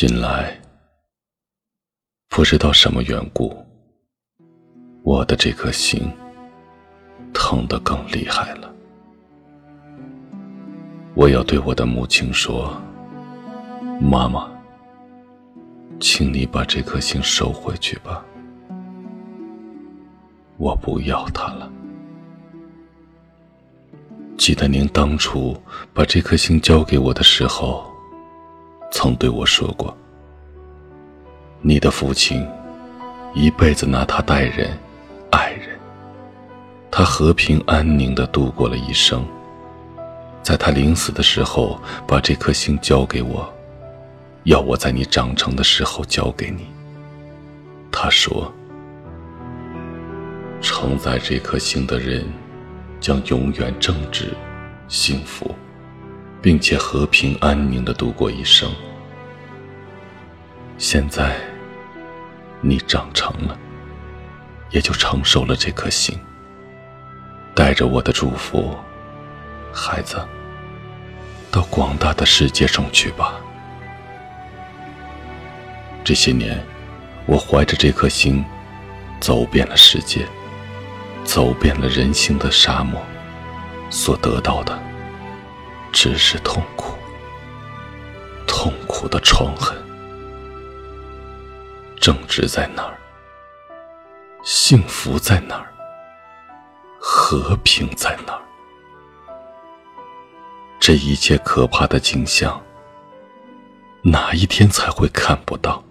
近来，不知道什么缘故，我的这颗心疼得更厉害了。我要对我的母亲说：“妈妈，请你把这颗心收回去吧，我不要它了。”记得您当初把这颗心交给我的时候。曾对我说过：“你的父亲一辈子拿他待人、爱人，他和平安宁的度过了一生。在他临死的时候，把这颗心交给我，要我在你长成的时候交给你。他说：承载这颗心的人，将永远正直、幸福。”并且和平安宁的度过一生。现在，你长成了，也就承受了这颗心。带着我的祝福，孩子，到广大的世界中去吧。这些年，我怀着这颗心，走遍了世界，走遍了人性的沙漠，所得到的。只是痛苦，痛苦的创痕。正直在哪儿？幸福在哪儿？和平在哪儿？这一切可怕的景象，哪一天才会看不到？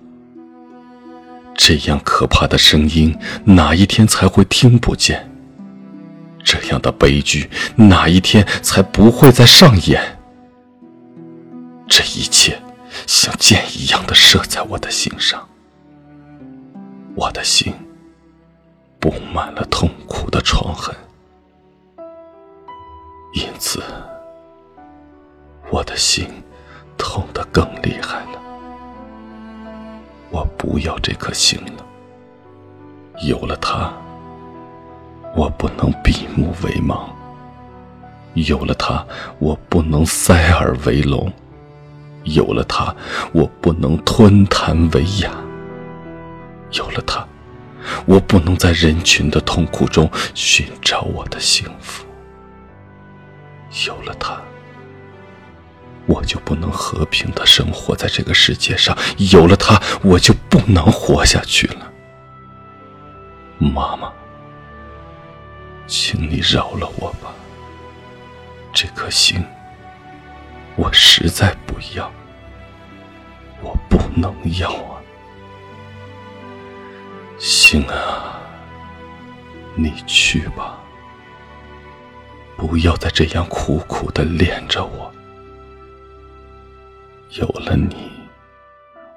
这样可怕的声音，哪一天才会听不见？这样的悲剧，哪一天才不会再上演？这一切像箭一样的射在我的心上，我的心布满了痛苦的创痕，因此我的心痛得更厉害了。我不要这颗心了，有了它。我不能闭目为盲，有了它，我不能塞耳为聋；有了它，我不能吞痰为哑；有了它，我不能在人群的痛苦中寻找我的幸福；有了它，我就不能和平的生活在这个世界上；有了它，我就不能活下去了，妈妈。请你饶了我吧，这颗心我实在不要，我不能要啊！心啊，你去吧，不要再这样苦苦的恋着我。有了你，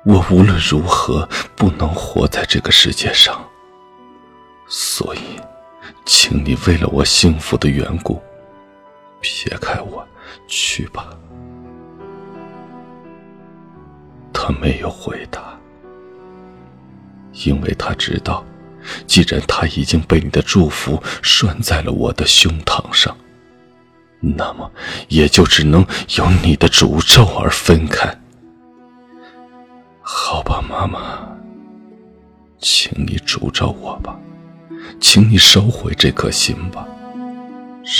我无论如何不能活在这个世界上，所以。请你为了我幸福的缘故，撇开我去吧。他没有回答，因为他知道，既然他已经被你的祝福拴在了我的胸膛上，那么也就只能由你的诅咒而分开。好吧，妈妈，请你诅咒我吧。请你收回这颗心吧，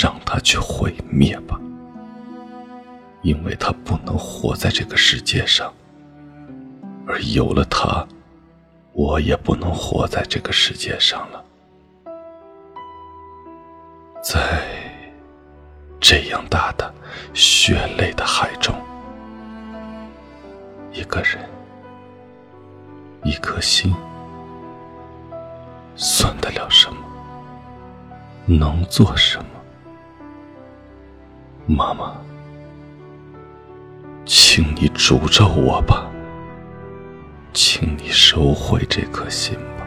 让它去毁灭吧，因为它不能活在这个世界上，而有了它，我也不能活在这个世界上了。在这样大的血泪的海中，一个人，一颗心。算得了什么？能做什么？妈妈，请你诅咒我吧，请你收回这颗心吧，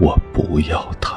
我不要它。